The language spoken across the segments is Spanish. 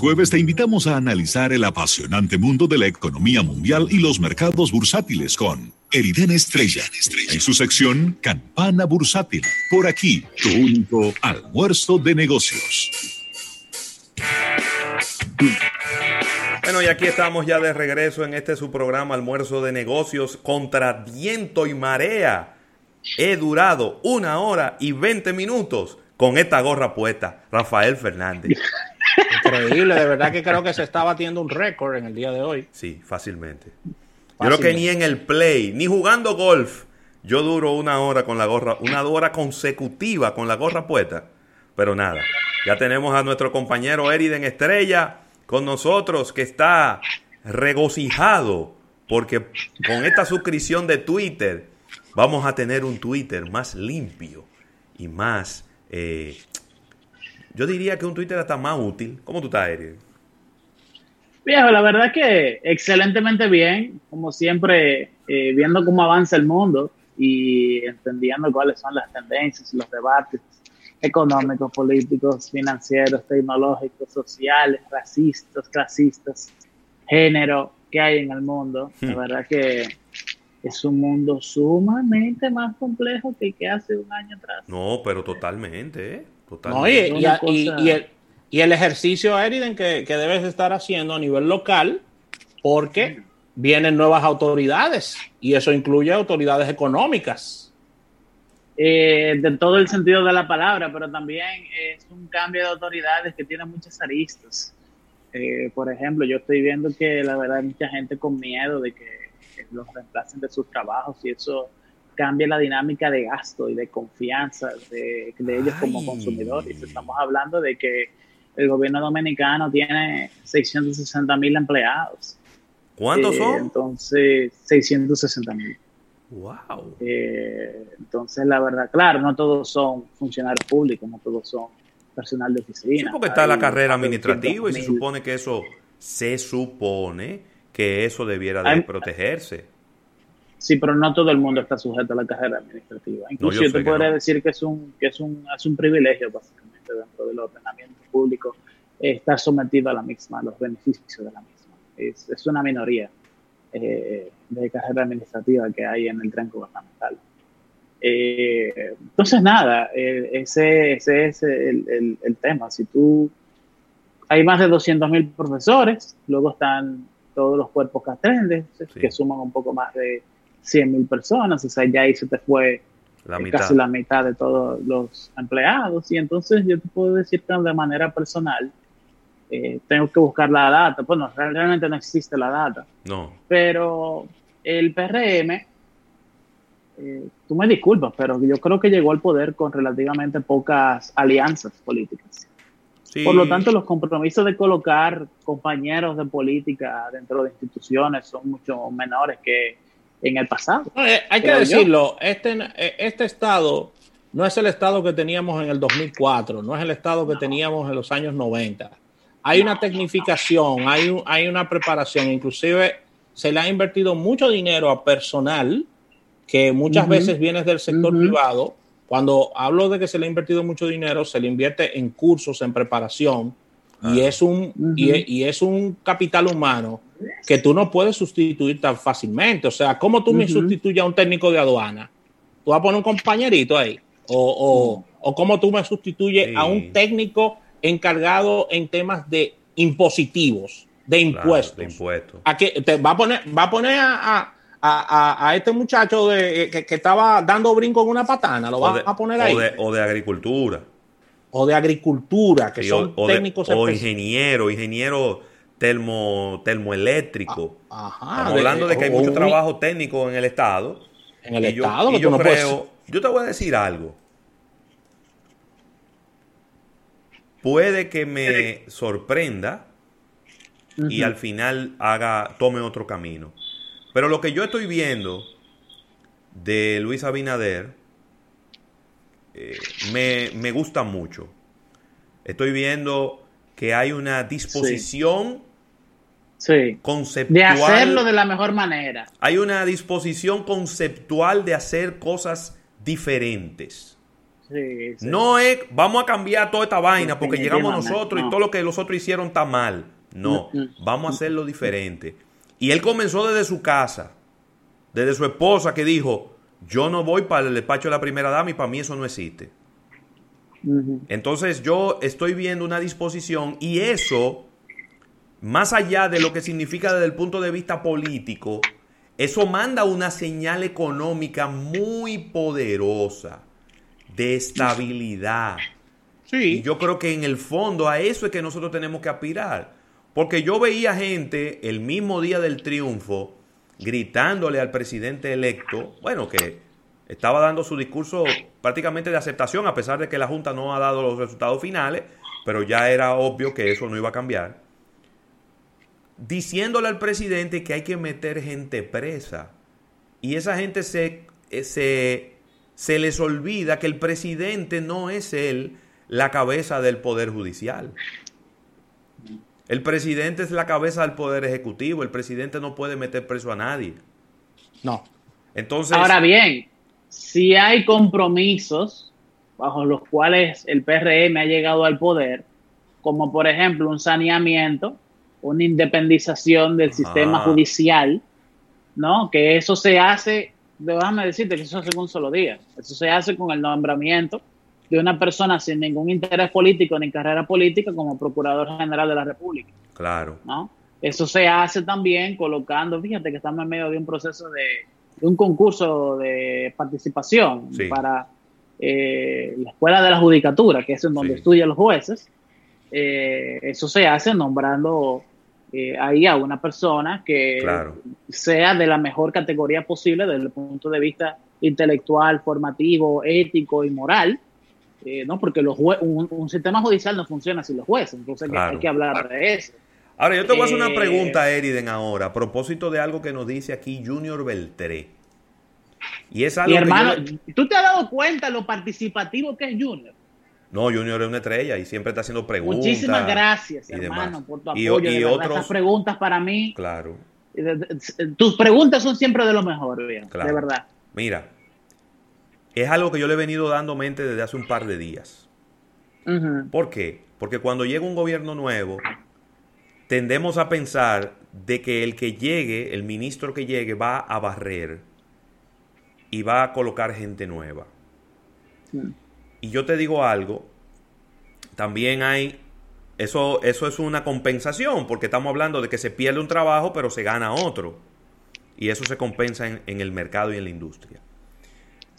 jueves te invitamos a analizar el apasionante mundo de la economía mundial y los mercados bursátiles con Eriden Estrella, en su sección Campana Bursátil. Por aquí, tu único almuerzo de negocios. Bueno, y aquí estamos ya de regreso en este su programa Almuerzo de Negocios contra viento y marea. He durado una hora y 20 minutos con esta gorra puesta. Rafael Fernández. Increíble, de verdad que creo que se está batiendo un récord en el día de hoy. Sí, fácilmente. Yo creo que ni en el play, ni jugando golf, yo duro una hora con la gorra, una hora consecutiva con la gorra puesta. Pero nada, ya tenemos a nuestro compañero Eriden Estrella con nosotros que está regocijado porque con esta suscripción de Twitter vamos a tener un Twitter más limpio y más eh, yo diría que un Twitter está más útil. ¿Cómo tú estás, Eric? Viejo, la verdad que excelentemente bien, como siempre, eh, viendo cómo avanza el mundo y entendiendo cuáles son las tendencias, los debates económicos, políticos, financieros, tecnológicos, sociales, racistas, clasistas, género que hay en el mundo. La hmm. verdad que es un mundo sumamente más complejo que el que hace un año atrás. No, pero totalmente, ¿eh? Y, el, ejercicio, Eriden, que, que, debes estar haciendo a nivel local, porque vienen nuevas autoridades y eso incluye autoridades económicas. Eh, de todo el sentido de la palabra, pero también es un cambio de autoridades que tiene muchas aristas. Eh, por ejemplo, yo estoy viendo que la verdad hay mucha gente con miedo de que los reemplacen de sus trabajos y eso cambia la dinámica de gasto y de confianza de, ellos como consumidores. Estamos hablando de que el gobierno dominicano tiene 660 mil empleados. ¿Cuántos eh, son? Entonces, 660 mil. Wow. Eh, entonces, la verdad, claro, no todos son funcionarios públicos, no todos son personal de oficina. Sí, porque está la carrera administrativa y se supone que eso, se supone que eso debiera de protegerse. Sí, pero no todo el mundo está sujeto a la carrera administrativa. Incluso yo, te podría decir que es un que es un, es un privilegio básicamente dentro del ordenamiento público estar sometido a la misma, a los beneficios de la misma. Es, es una minoría eh, de carrera administrativa que hay en el tren gubernamental. Eh, entonces, nada, eh, ese, ese, es el, el, tema. Si tú, hay más de 200.000 profesores, luego están todos los cuerpos castrenses, que suman un poco más de 100 mil personas, o sea, ya ahí se te fue eh, casi la mitad de todos los empleados. Y entonces yo te puedo decir que de manera personal, eh, tengo que buscar la data. Bueno, realmente no existe la data. No. Pero el PRM, eh, tú me disculpas, pero yo creo que llegó al poder con relativamente pocas alianzas políticas. Por lo tanto, los compromisos de colocar compañeros de política dentro de instituciones son mucho menores que en el pasado. Eh, hay que decirlo, este, eh, este estado no es el estado que teníamos en el 2004, no es el estado que teníamos en los años 90. Hay una tecnificación, hay, hay una preparación, inclusive se le ha invertido mucho dinero a personal que muchas veces viene del sector privado. Cuando hablo de que se le ha invertido mucho dinero, se le invierte en cursos, en preparación, y, es un, y, es un capital humano que tú no puedes sustituir tan fácilmente. O sea, ¿cómo tú me sustituyes a un técnico de aduana? ¿Tú vas a poner un compañerito ahí? ¿O, o, cómo tú me sustituyes a un técnico encargado en temas de impositivos, de impuestos? de impuestos. ¿A te va a poner, va a, poner a, a, a, este muchacho de, que, estaba dando brinco en una patana? ¿Lo va a poner ahí? o de agricultura o de agricultura, que son técnicos o ingeniero, ingeniero termo, termoeléctrico. Ah, Estamos hablando de que hay mucho trabajo técnico en el Estado. En el Estado, yo, creo, yo te voy a decir algo. Puede que me sorprenda y al final haga, tome otro camino. Pero lo que yo estoy viendo de Luis Abinader eh, me, gusta mucho. Estoy viendo que hay una disposición conceptual. De hacerlo de la mejor manera. Hay una disposición conceptual de hacer cosas diferentes. No es, vamos a cambiar toda esta vaina porque llegamos nosotros y todo lo que los otros hicieron está mal. No, mm, mm. vamos a hacerlo diferente. Y él comenzó desde su casa, desde su esposa que dijo, yo no voy para el despacho de la primera dama y para mí eso no existe. Entonces yo estoy viendo una disposición y eso, más allá de lo que significa desde el punto de vista político, eso manda una señal económica muy poderosa de estabilidad. Sí. Y yo creo que en el fondo a eso es que nosotros tenemos que aspirar. Porque yo veía gente el mismo día del triunfo gritándole al presidente electo, bueno, que estaba dando su discurso prácticamente de aceptación, a pesar de que la Junta no ha dado los resultados finales, pero ya era obvio que eso no iba a cambiar, diciéndole al presidente que hay que meter gente presa. Y esa gente se, eh, se, se les olvida que el presidente no es él la cabeza del Poder Judicial. El presidente es la cabeza del poder ejecutivo. El presidente no puede meter preso a nadie. No. Entonces. Ahora bien, si hay compromisos bajo los cuales el PRM ha llegado al poder, como por ejemplo un saneamiento, una independización del sistema judicial, ¿no? Que eso se hace, déjame decirte que eso se hace en un solo día. Eso se hace con el nombramiento de una persona sin ningún interés político ni carrera política como Procurador General de la República. Claro. ¿no? Eso se hace también colocando, fíjate que estamos en medio de un proceso de, un concurso de participación para eh, la Escuela de la Judicatura, que es en donde estudian los jueces. Eh, eso se hace nombrando eh, ahí a una persona que sea de la mejor categoría posible desde el punto de vista intelectual, formativo, ético y moral eh, ¿no? Porque los un, sistema judicial no funciona sin los jueces, entonces hay que hablar de eso. Ahora, yo te voy a hacer una eh, pregunta, Eriden, ahora, a propósito de algo que nos dice aquí Junior Beltré. Y es algo hermano, ¿tú te has dado cuenta lo participativo que es Junior? No, Junior es una estrella y siempre está haciendo preguntas. Muchísimas gracias, hermano, por tu apoyo. Y, otras preguntas para mí. Claro. Tus preguntas son siempre de lo mejor, bien, de verdad. Mira, es algo que yo le he venido dando mente desde hace un par de días. ¿Por qué? Porque cuando llega un gobierno nuevo, tendemos a pensar de que el que llegue, el ministro que llegue, va a barrer y va a colocar gente nueva. Y yo te digo algo, también hay, eso, eso es una compensación, porque estamos hablando de que se pierde un trabajo, pero se gana otro. Y eso se compensa en el mercado y en la industria.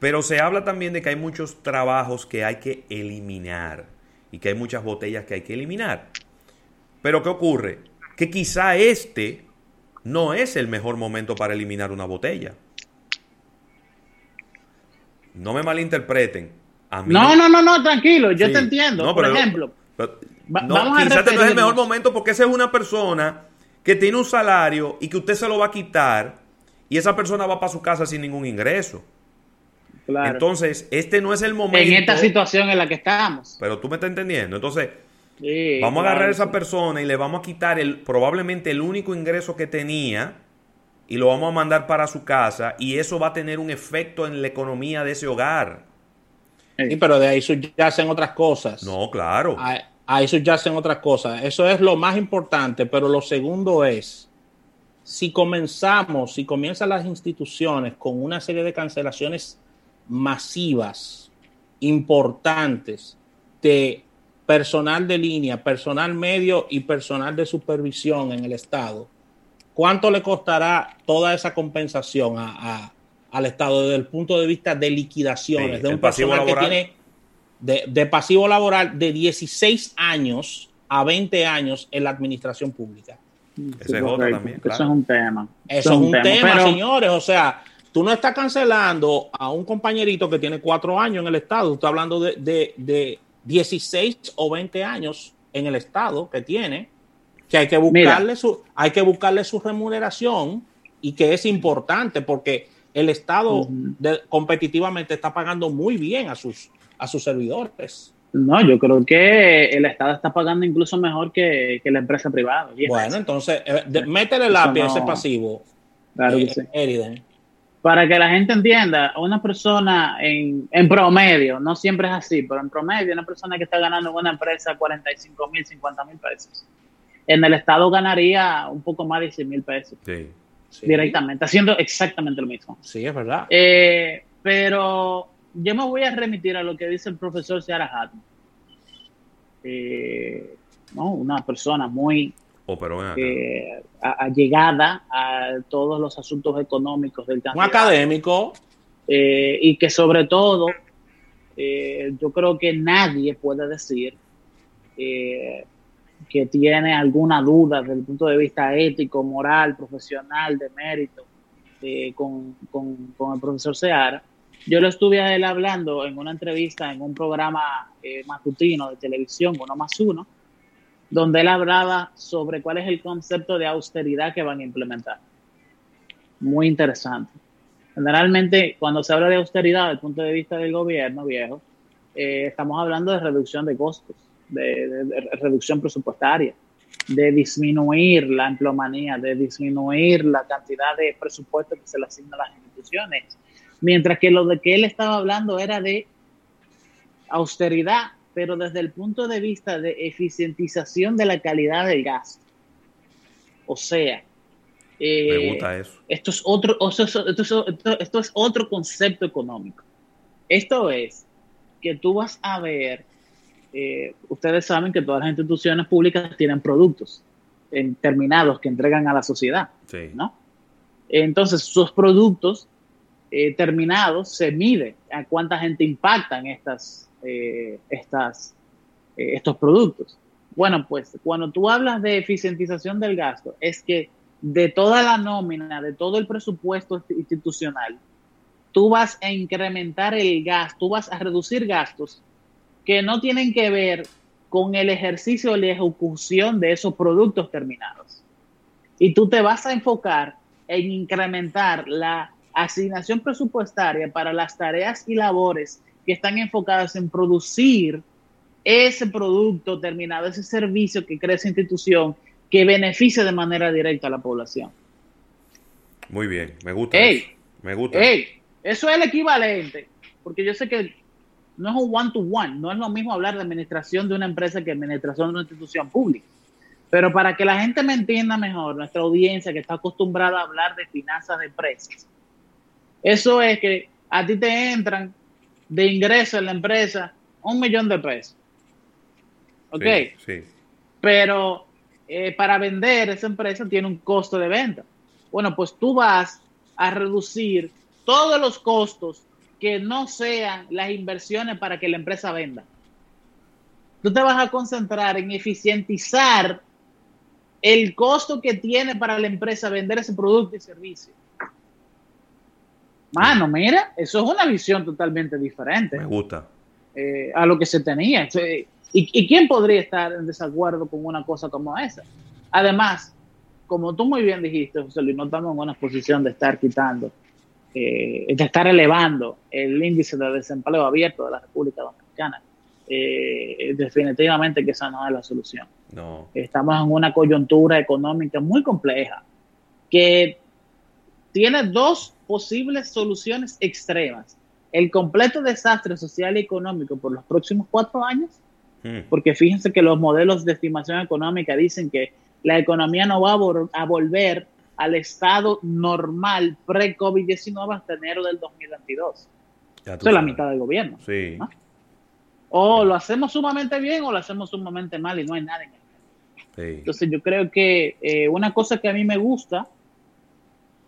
Pero se habla también de que hay muchos trabajos que hay que eliminar y que hay muchas botellas que hay que eliminar. Pero ¿qué ocurre? Que quizá este no es el mejor momento para eliminar una botella. No me malinterpreten. No, no, no, no, tranquilo, yo te entiendo. Por ejemplo, no, quizás este no es el mejor momento porque esa es una persona que tiene un salario y que usted se lo va a quitar y esa persona va para su casa sin ningún ingreso. Entonces, este no es el momento. En esta situación en la que estamos. Pero tú me estás entendiendo. Entonces, vamos a agarrar a esa persona y le vamos a quitar el, probablemente el único ingreso que tenía y lo vamos a mandar para su casa y eso va a tener un efecto en la economía de ese hogar. Sí, pero de ahí subyacen otras cosas. No, claro. Ahí, ahí subyacen otras cosas. Eso es lo más importante, pero lo segundo es, si comenzamos, si comienzan las instituciones con una serie de cancelaciones masivas, importantes, de personal de línea, personal medio y personal de supervisión en el Estado, ¿cuánto le costará toda esa compensación al Estado desde el punto de vista de liquidaciones de un personal que tiene de, pasivo laboral de 16 años a 20 años en la administración pública? Ese es también. Eso es un tema. Eso, es un, tema, señores. O sea, Tú no estás cancelando a un compañerito que tiene cuatro años en el Estado. Tú estás hablando de, de, 16 o 20 años en el Estado que tiene, que hay que buscarle, su, hay que buscarle su remuneración y que es importante porque el Estado competitivamente está pagando muy bien a sus, a sus servidores. No, yo creo que el Estado está pagando incluso mejor que, la empresa privada. Bueno, entonces, eh, métele lápiz a ese pasivo. Claro que eh, sí. para que la gente entienda, una persona en, en, promedio, no siempre es así, pero en promedio, una persona que está ganando en una empresa 45 mil, 50 mil pesos, en el Estado ganaría un poco más de 100 mil pesos. Directamente, haciendo exactamente lo mismo. Sí, es verdad. Eh, pero yo me voy a remitir a lo que dice el profesor Seara Hatton. Eh, ¿no? Una persona muy oh, eh, allegada a todos los asuntos económicos del Un académico. Eh, y que sobre todo, yo creo que nadie puede decir que tiene alguna duda desde el punto de vista ético, moral, profesional, de mérito con, con el profesor Seara yo lo estuve a él hablando en una entrevista en un programa eh, matutino de televisión, uno más uno, donde él hablaba sobre cuál es el concepto de austeridad que van a implementar. Muy interesante. Generalmente, cuando se habla de austeridad desde el punto de vista del gobierno viejo, eh, estamos hablando de reducción de costos, de, de, reducción presupuestaria, de disminuir la empleomanía, de disminuir la cantidad de presupuesto que se le asigna a las instituciones Mientras que lo de que él estaba hablando era de austeridad, pero desde el punto de vista de eficientización de la calidad del gasto. O sea, eh, Esto es otro, esto, es otro concepto económico. Esto es que tú vas a ver, eh, ustedes saben que todas las instituciones públicas tienen productos terminados que entregan a la sociedad, ¿no? Entonces, sus productos eh, terminado se mide a cuánta gente impactan estas, eh, estas, eh, estos productos. Bueno, pues cuando tú hablas de eficientización del gasto, es que de toda la nómina, de todo el presupuesto institucional, tú vas a incrementar el gasto, tú vas a reducir gastos que no tienen que ver con el ejercicio o la ejecución de esos productos terminados. Y tú te vas a enfocar en incrementar la asignación presupuestaria para las tareas y labores que están enfocadas en producir ese producto terminado, ese servicio que crea esa institución que beneficie de manera directa a la población. Muy bien, me gusta. eso. Me gusta. eso es el equivalente, porque yo sé que no es un one-to-one, no es lo mismo hablar de administración de una empresa que administración de una institución pública. Pero para que la gente me entienda mejor, nuestra audiencia que está acostumbrada a hablar de finanzas de empresas, eso es que a ti te entran de ingreso en la empresa un millón de pesos. ¿Ok? Sí. Pero eh, para vender esa empresa tiene un costo de venta. Bueno, pues tú vas a reducir todos los costos que no sean las inversiones para que la empresa venda. Tú te vas a concentrar en eficientizar el costo que tiene para la empresa vender ese producto y servicio. Mano, mira, eso es una visión totalmente diferente. Me gusta. Eh, a lo que se tenía. ¿Y, quién podría estar en desacuerdo con una cosa como esa? Además, como tú muy bien dijiste, José Luis, no estamos en una posición de estar quitando, eh, de estar elevando el índice de desempleo abierto de la República Dominicana. Eh, definitivamente que esa no es la solución. No. Estamos en una coyuntura económica muy compleja que tiene dos posibles soluciones extremas. El completo desastre social y económico por los próximos cuatro años, hmm. porque fíjense que los modelos de estimación económica dicen que la economía no va a, volver al estado normal pre-COVID-19 hasta enero del 2022. Eso es la mitad del gobierno. Sí. O lo hacemos sumamente bien o lo hacemos sumamente mal y no hay nada en el Entonces yo creo que eh, una cosa que a mí me gusta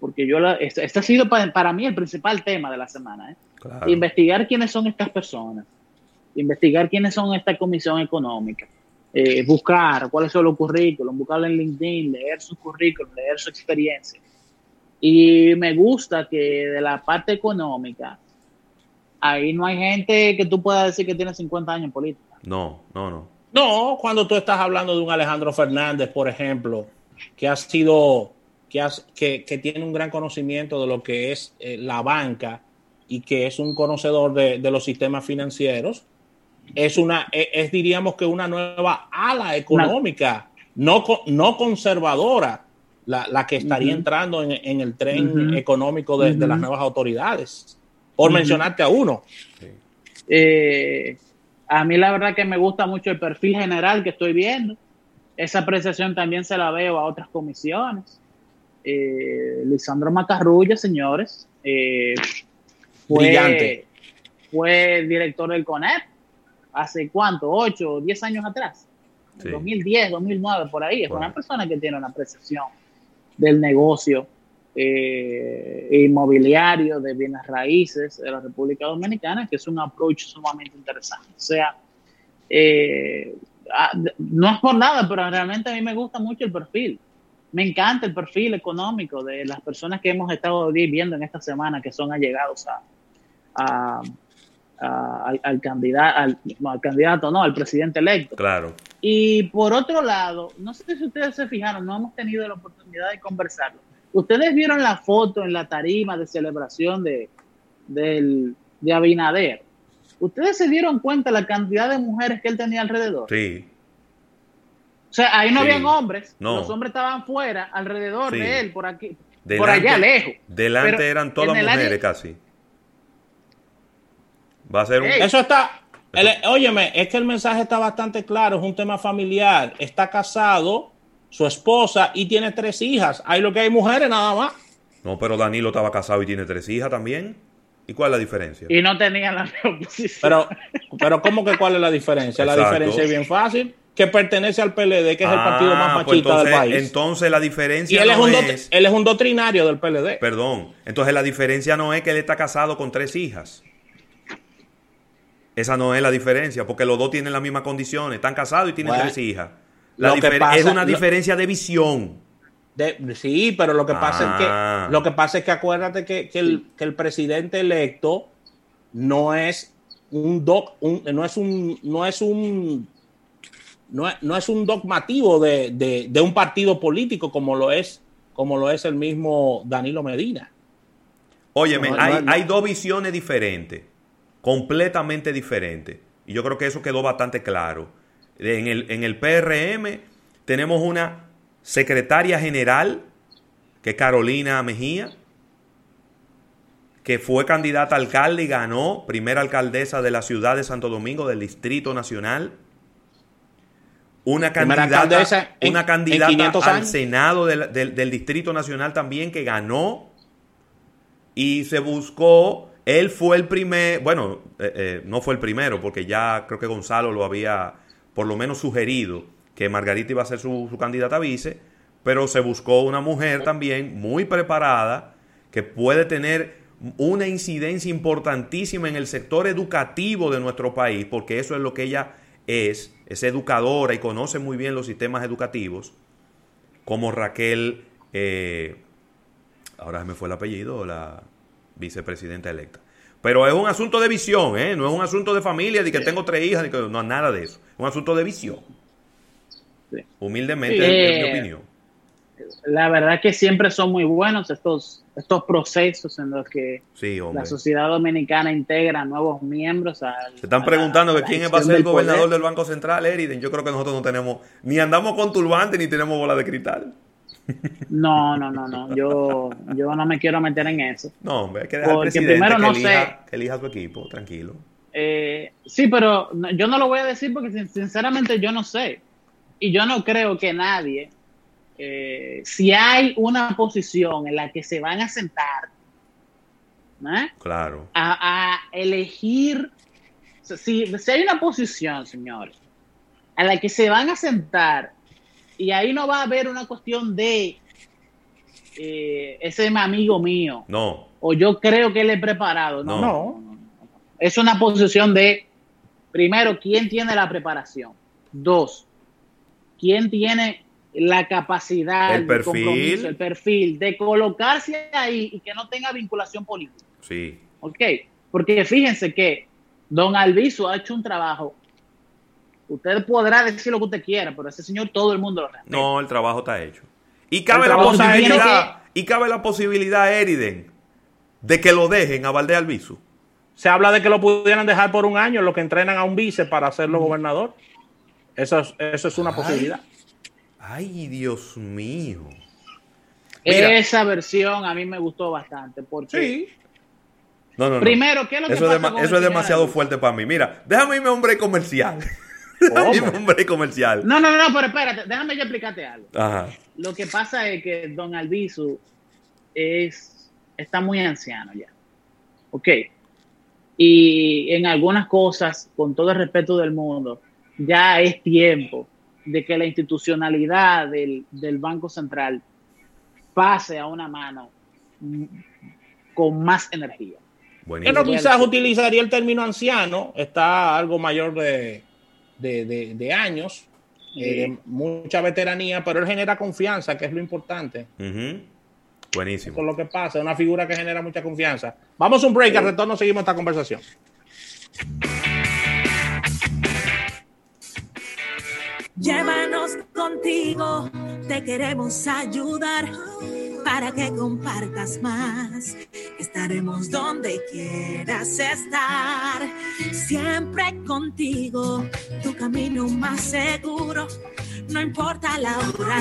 porque yo este, este, ha sido para, mí el principal tema de la semana. ¿eh? Investigar quiénes son estas personas, investigar quiénes son esta comisión económica, eh, buscar cuáles son los currículos, buscarlo en LinkedIn, leer su currículum, leer su experiencia. Y me gusta que de la parte económica, ahí no hay gente que tú puedas decir que tiene 50 años en política. No, no, no. No, cuando tú estás hablando de un Alejandro Fernández, por ejemplo, que ha sido que, que, tiene un gran conocimiento de lo que es eh, la banca y que es un conocedor de, los sistemas financieros, es una, es, diríamos que una nueva ala económica, no, no conservadora, la, que estaría entrando en, el tren económico de, las nuevas autoridades, por mencionarte a uno. Eh, a mí la verdad que me gusta mucho el perfil general que estoy viendo. Esa apreciación también se la veo a otras comisiones. Eh, Lisandro Macarrulla, señores, eh, fue, fue director del CONEP hace cuánto, 8 o 10 años atrás. 2010, 2009, por ahí. Es una persona que tiene una apreciación del negocio eh, inmobiliario, de bienes raíces de la República Dominicana, que es un approach sumamente interesante. O sea, eh, ah, no es por nada, pero realmente a mí me gusta mucho el perfil. Me encanta el perfil económico de las personas que hemos estado viendo en esta semana que son allegados a, al, candidato, al, candidato, no, al presidente electo. Claro. Y por otro lado, no sé si ustedes se fijaron, no hemos tenido la oportunidad de conversarlo Ustedes vieron la foto en la tarima de celebración de, de Abinader. Ustedes se dieron cuenta la cantidad de mujeres que él tenía alrededor. Sí. O sea, ahí no habían hombres. Los hombres estaban fuera, alrededor de él, por aquí, por allá lejos. Delante eran todas mujeres casi. Va a ser un... Eso está. óyeme, es que el mensaje está bastante claro. Es un tema familiar. Está casado su esposa y tiene tres hijas. Hay lo que hay mujeres nada más. No, pero Danilo estaba casado y tiene tres hijas también. ¿Y cuál es la diferencia? Y no tenía la oposición. Pero, pero ¿cómo que cuál es la diferencia? La diferencia es bien fácil. Que pertenece al PLD, que es el ah, partido más pues machista del país. Entonces la diferencia y él no es, Él es un doctrinario del PLD. Perdón. Entonces la diferencia no es que él está casado con tres hijas. Esa no es la diferencia, porque los dos tienen las mismas condiciones. Están casados y tienen tres hijas es una diferencia de visión. sí, pero lo que pasa es que ah. lo que pasa es que acuérdate que, el, presidente electo no es un doc, no es un no es un no es, un dogmativo de, un partido político como lo es como lo es el mismo Danilo Medina. Óyeme, hay, hay dos visiones diferentes, completamente diferentes. Y yo creo que eso quedó bastante claro en el, en el PRM tenemos una secretaria general, que es Carolina Mejía, que fue candidata a alcalde y ganó primera alcaldesa de la ciudad de Santo Domingo, del Distrito Nacional. Una candidata, una candidata al Senado del, Distrito Nacional también que ganó y se buscó. Él fue el primer, bueno, eh, eh, no fue el primero, porque ya creo que Gonzalo lo había por lo menos sugerido que Margarita iba a ser su, candidata a vice, pero se buscó una mujer también muy preparada que puede tener una incidencia importantísima en el sector educativo de nuestro país, porque eso es lo que ella es, es educadora y conoce muy bien los sistemas educativos, como Raquel, eh, ahora me fue el apellido, la vicepresidenta electa. Pero es un asunto de visión, ¿eh? no es un asunto de familia, de que tengo tres hijas, de que no, nada de eso. Es un asunto de visión. Humildemente, es mi opinión. La verdad que siempre son muy buenos estos, estos procesos en los que la sociedad dominicana integra nuevos miembros. Al, Se están preguntando que quién va a ser el gobernador del Banco Central, Eriden. Yo creo que nosotros no tenemos, ni andamos con turbante ni tenemos bola de cristal. No, no, no, no. Yo, yo no me quiero meter en eso. No, hombre, hay que dejar Porque primero no sé. Que elija su equipo, tranquilo. Eh, sí, pero yo no lo voy a decir porque sinceramente yo no sé. Y yo no creo que nadie, eh, si hay una posición en la que se van a sentar, ¿eh? claro. a, elegir, si, si hay una posición, señores, a la que se van a sentar y ahí no va a haber una cuestión de eh, ese es amigo mío. No. O yo creo que él es preparado. No. no. Es una posición de, primero, ¿quién tiene la preparación? Dos, ¿quién tiene la capacidad, el perfil, el perfil de colocarse ahí y que no tenga vinculación política? Sí. Ok. Porque fíjense que don Alviso ha hecho un trabajo Usted podrá decir lo que usted quiera, pero ese señor todo el mundo lo respeta. No, el trabajo está hecho. Y cabe la posibilidad, y cabe la posibilidad, Eriden, de que lo dejen a Valdés Albizu. Se habla de que lo pudieran dejar por un año, lo que entrenan a un vice para hacerlo gobernador. Eso es, eso es una posibilidad. Ay, Dios mío. Esa versión a mí me gustó bastante. Porque sí. No, no, Primero, ¿qué es lo que eso pasa es Eso es demasiado fuerte para mí. Mira, déjame irme hombre comercial. irme hombre comercial. No, no, no, pero espérate, déjame yo explicarte algo. Ajá. Lo que pasa es que Don Albizu es, está muy anciano ya. Ok. Y en algunas cosas, con todo el respeto del mundo, ya es tiempo de que la institucionalidad del, del Banco Central pase a una mano con más energía. Bueno, quizás utilizaría el término anciano, está algo mayor de, de, años, eh, mucha veteranía, pero él genera confianza, que es lo importante. Buenísimo. Con lo que pasa, es una figura que genera mucha confianza. Vamos a un break, al retorno seguimos esta conversación. Llévanos contigo, te queremos ayudar para que compartas más. Estaremos donde quieras estar, siempre contigo, tu camino más seguro, no importa la hora.